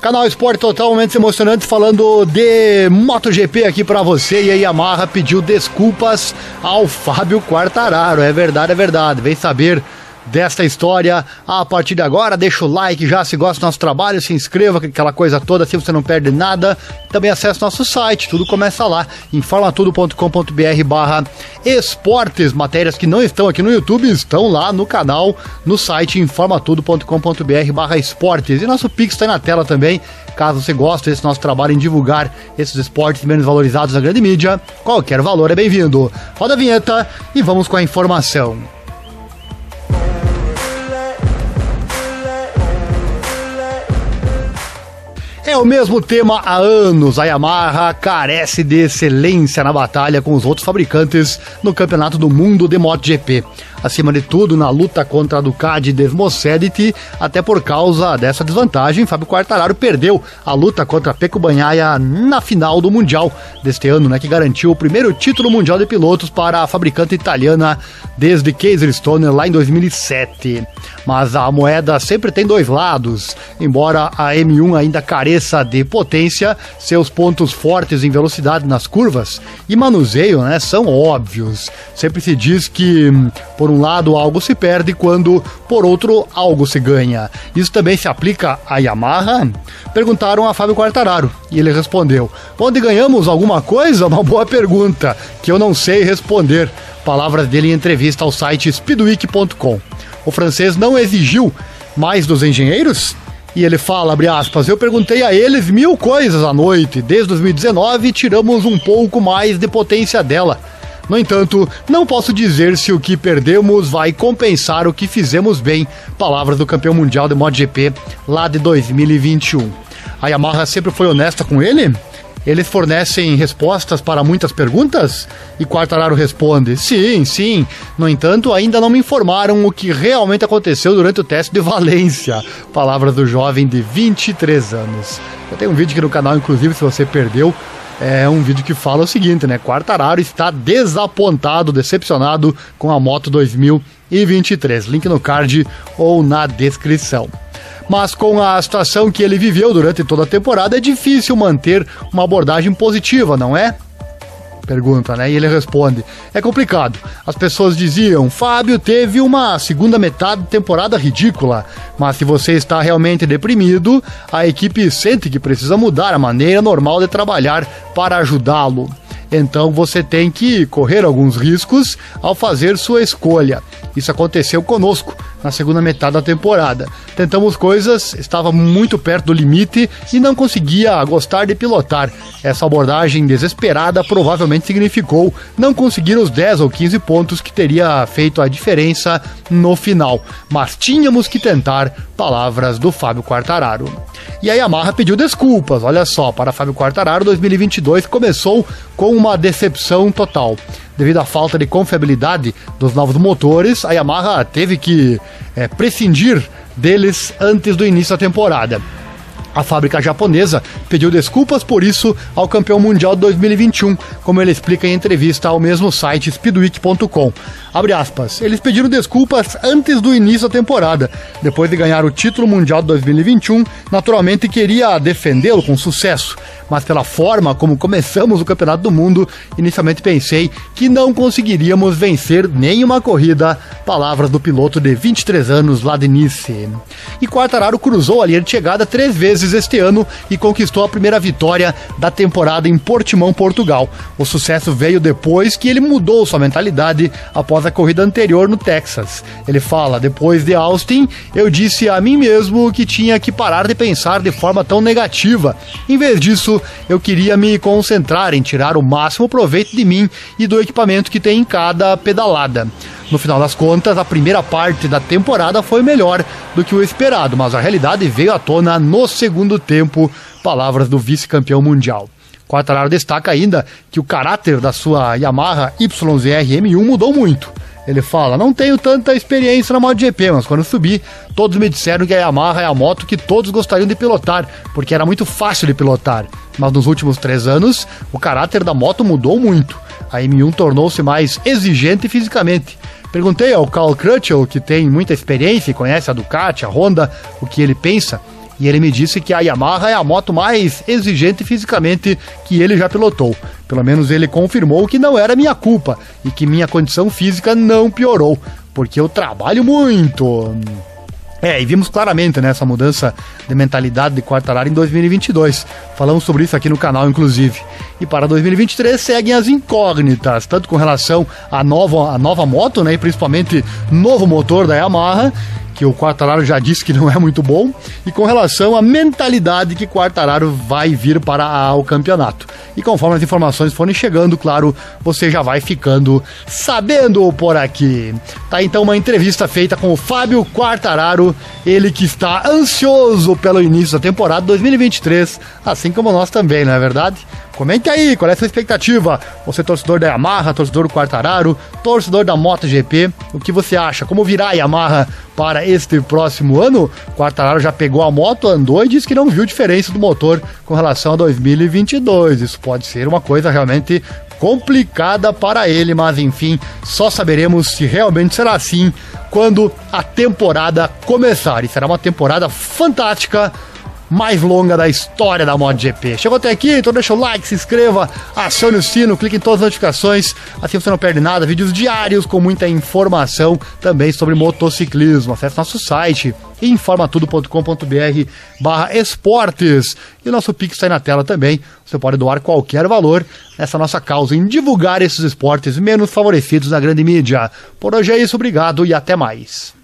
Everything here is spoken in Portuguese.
Canal Esporte Total, momentos emocionantes falando de MotoGP aqui para você. E a Yamaha pediu desculpas ao Fábio Quartararo. É verdade, é verdade. Vem saber desta história. A partir de agora, deixa o like já se gosta do nosso trabalho, se inscreva, aquela coisa toda, assim você não perde nada. Também acesse nosso site, tudo começa lá, informatudo.com.br barra esportes. Matérias que não estão aqui no YouTube estão lá no canal, no site informatudo.com.br barra esportes. E nosso Pix está na tela também, caso você goste desse nosso trabalho em divulgar esses esportes menos valorizados na grande mídia. Qualquer valor é bem-vindo. Roda a vinheta e vamos com a informação. É o mesmo tema há anos. A Yamaha carece de excelência na batalha com os outros fabricantes no Campeonato do Mundo de MotoGP acima de tudo na luta contra a Ducati Desmocedity, até por causa dessa desvantagem, Fábio Quartararo perdeu a luta contra Pecco Bagnaia na final do Mundial deste ano, né, que garantiu o primeiro título mundial de pilotos para a fabricante italiana desde Kaiser Stoner lá em 2007. Mas a moeda sempre tem dois lados. Embora a M1 ainda careça de potência, seus pontos fortes em velocidade nas curvas e manuseio, né, são óbvios. Sempre se diz que por um lado algo se perde quando por outro algo se ganha. Isso também se aplica à Yamaha? Perguntaram a Fábio Quartararo e ele respondeu: Onde ganhamos alguma coisa? Uma boa pergunta que eu não sei responder. Palavras dele em entrevista ao site speedweek.com. O francês não exigiu mais dos engenheiros? E ele fala, abre aspas, eu perguntei a eles mil coisas à noite. Desde 2019 tiramos um pouco mais de potência dela. No entanto, não posso dizer se o que perdemos vai compensar o que fizemos bem. Palavras do campeão mundial de MotoGP lá de 2021. A Yamaha sempre foi honesta com ele? Eles fornecem respostas para muitas perguntas? E Quartararo responde: sim, sim. No entanto, ainda não me informaram o que realmente aconteceu durante o teste de Valência. Palavras do jovem de 23 anos. Eu tenho um vídeo aqui no canal, inclusive, se você perdeu, é um vídeo que fala o seguinte, né? Quartararo está desapontado, decepcionado com a moto 2023. Link no card ou na descrição. Mas com a situação que ele viveu durante toda a temporada, é difícil manter uma abordagem positiva, não é? Pergunta, né? E ele responde: É complicado. As pessoas diziam: Fábio teve uma segunda metade de temporada ridícula. Mas se você está realmente deprimido, a equipe sente que precisa mudar a maneira normal de trabalhar para ajudá-lo. Então você tem que correr alguns riscos ao fazer sua escolha. Isso aconteceu conosco na segunda metade da temporada. Tentamos coisas, estava muito perto do limite e não conseguia gostar de pilotar. Essa abordagem desesperada provavelmente significou não conseguir os 10 ou 15 pontos que teria feito a diferença no final. Mas tínhamos que tentar, palavras do Fábio Quartararo. E a Yamaha pediu desculpas, olha só, para Fábio Quartararo 2022 começou com uma decepção total. Devido à falta de confiabilidade dos novos motores, a Yamaha teve que é, prescindir deles antes do início da temporada. A fábrica japonesa pediu desculpas por isso ao campeão mundial de 2021, como ele explica em entrevista ao mesmo site speedweek.com. Abre aspas. Eles pediram desculpas antes do início da temporada. Depois de ganhar o título mundial de 2021, naturalmente queria defendê-lo com sucesso. Mas pela forma como começamos o Campeonato do Mundo, inicialmente pensei que não conseguiríamos vencer nenhuma corrida. Palavras do piloto de 23 anos lá de. E Quartararo cruzou a linha de chegada três vezes este ano e conquistou a primeira vitória da temporada em Portimão, Portugal. O sucesso veio depois que ele mudou sua mentalidade após a corrida anterior no Texas. Ele fala: depois de Austin, eu disse a mim mesmo que tinha que parar de pensar de forma tão negativa. Em vez disso, eu queria me concentrar em tirar o máximo proveito de mim e do equipamento que tem em cada pedalada. No final das contas, a primeira parte da temporada foi melhor do que o esperado, mas a realidade veio à tona no segundo tempo. Palavras do vice-campeão mundial. Quartararo destaca ainda que o caráter da sua Yamaha YZR M1 mudou muito. Ele fala: Não tenho tanta experiência na MotoGP, mas quando subi, todos me disseram que a Yamaha é a moto que todos gostariam de pilotar, porque era muito fácil de pilotar. Mas nos últimos três anos, o caráter da moto mudou muito. A M1 tornou-se mais exigente fisicamente. Perguntei ao Carl Crutchell, que tem muita experiência e conhece a Ducati, a Honda, o que ele pensa. E ele me disse que a Yamaha é a moto mais exigente fisicamente que ele já pilotou. Pelo menos ele confirmou que não era minha culpa e que minha condição física não piorou, porque eu trabalho muito. É, e vimos claramente né, essa mudança de mentalidade de Quartararo em 2022. Falamos sobre isso aqui no canal, inclusive. E para 2023 seguem as incógnitas, tanto com relação à nova, à nova moto, né, e principalmente novo motor da Yamaha, que o Quartararo já disse que não é muito bom, e com relação à mentalidade que Quartararo vai vir para o campeonato. E conforme as informações forem chegando, claro, você já vai ficando sabendo por aqui. Tá então uma entrevista feita com o Fábio Quartararo, ele que está ansioso pelo início da temporada 2023, assim como nós também, não é verdade? Comente aí, qual é a sua expectativa? Você torcedor da Yamaha, torcedor do Quartararo, torcedor da MotoGP, o que você acha? Como virá a Yamaha para este próximo ano? Quartararo já pegou a moto, andou e disse que não viu diferença do motor com relação a 2022. Isso pode ser uma coisa realmente complicada para ele, mas enfim, só saberemos se realmente será assim quando a temporada começar. E será uma temporada fantástica mais longa da história da MotoGP. Chegou até aqui? Então deixa o like, se inscreva, acione o sino, clique em todas as notificações, assim você não perde nada. Vídeos diários com muita informação também sobre motociclismo. Acesse nosso site informatudo.com.br barra esportes. E o nosso Pix está aí na tela também. Você pode doar qualquer valor nessa nossa causa em divulgar esses esportes menos favorecidos na grande mídia. Por hoje é isso, obrigado e até mais.